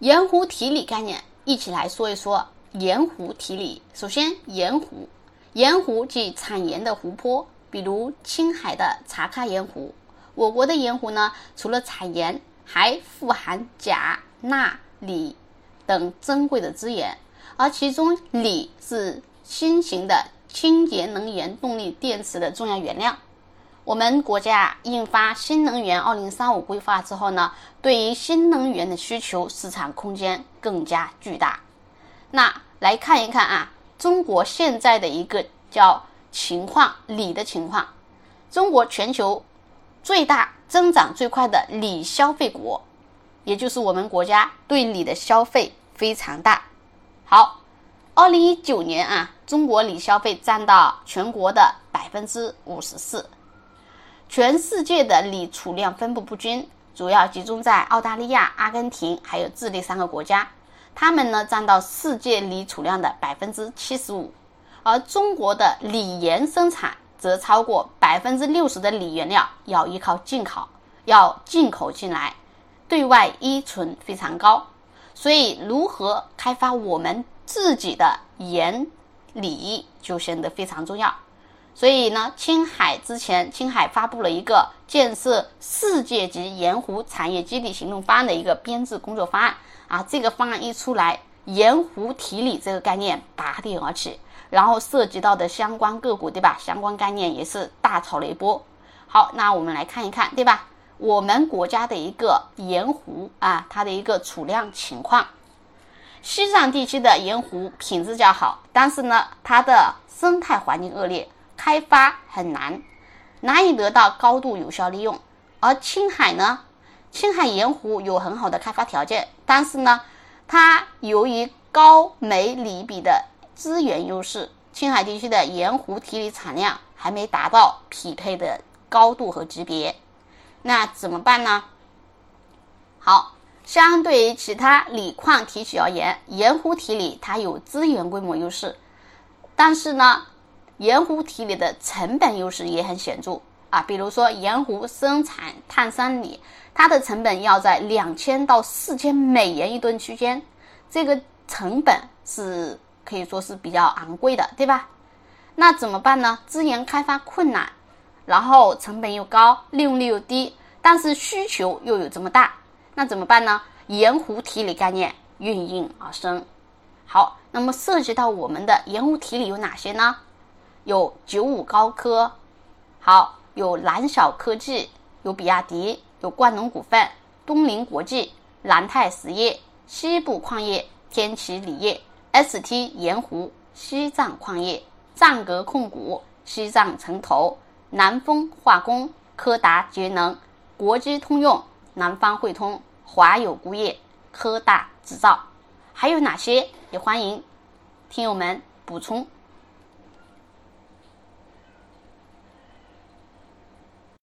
盐湖提锂概念，一起来说一说盐湖提锂。首先，盐湖，盐湖即产盐的湖泊，比如青海的茶卡盐湖。我国的盐湖呢，除了产盐，还富含钾、钠、锂等珍贵的资源，而其中锂是新型的清洁能源动力电池的重要原料。我们国家印发《新能源二零三五规划》之后呢，对于新能源的需求市场空间更加巨大。那来看一看啊，中国现在的一个叫情况，锂的情况。中国全球最大、增长最快的锂消费国，也就是我们国家对锂的消费非常大。好，二零一九年啊，中国锂消费占到全国的百分之五十四。全世界的锂储量分布不均，主要集中在澳大利亚、阿根廷还有智利三个国家，它们呢占到世界锂储量的百分之七十五，而中国的锂盐生产则超过百分之六十的锂原料要依靠进口，要进口进来，对外依存非常高，所以如何开发我们自己的盐锂就显得非常重要。所以呢，青海之前，青海发布了一个建设世界级盐湖产业基地行动方案的一个编制工作方案啊。这个方案一出来，盐湖提锂这个概念拔地而起，然后涉及到的相关个股，对吧？相关概念也是大炒了一波。好，那我们来看一看，对吧？我们国家的一个盐湖啊，它的一个储量情况。西藏地区的盐湖品质较好，但是呢，它的生态环境恶劣。开发很难，难以得到高度有效利用。而青海呢，青海盐湖有很好的开发条件，但是呢，它由于高镁锂比的资源优势，青海地区的盐湖提锂产量还没达到匹配的高度和级别。那怎么办呢？好，相对于其他锂矿提取而言，盐湖提锂它有资源规模优势，但是呢。盐湖提锂的成本优势也很显著啊，比如说盐湖生产碳酸锂，它的成本要在两千到四千美元一吨区间，这个成本是可以说是比较昂贵的，对吧？那怎么办呢？资源开发困难，然后成本又高，利用率又低，但是需求又有这么大，那怎么办呢？盐湖提锂概念应运而生。好，那么涉及到我们的盐湖提锂有哪些呢？有九五高科，好，有蓝小科技，有比亚迪，有冠龙股份、东林国际、南泰实业、西部矿业、天齐锂业、ST 盐湖、西藏矿业、藏格控股、西藏城投、南风化工、科达节能、国机通用、南方汇通、华友钴业、科大制造，还有哪些？也欢迎听友们补充。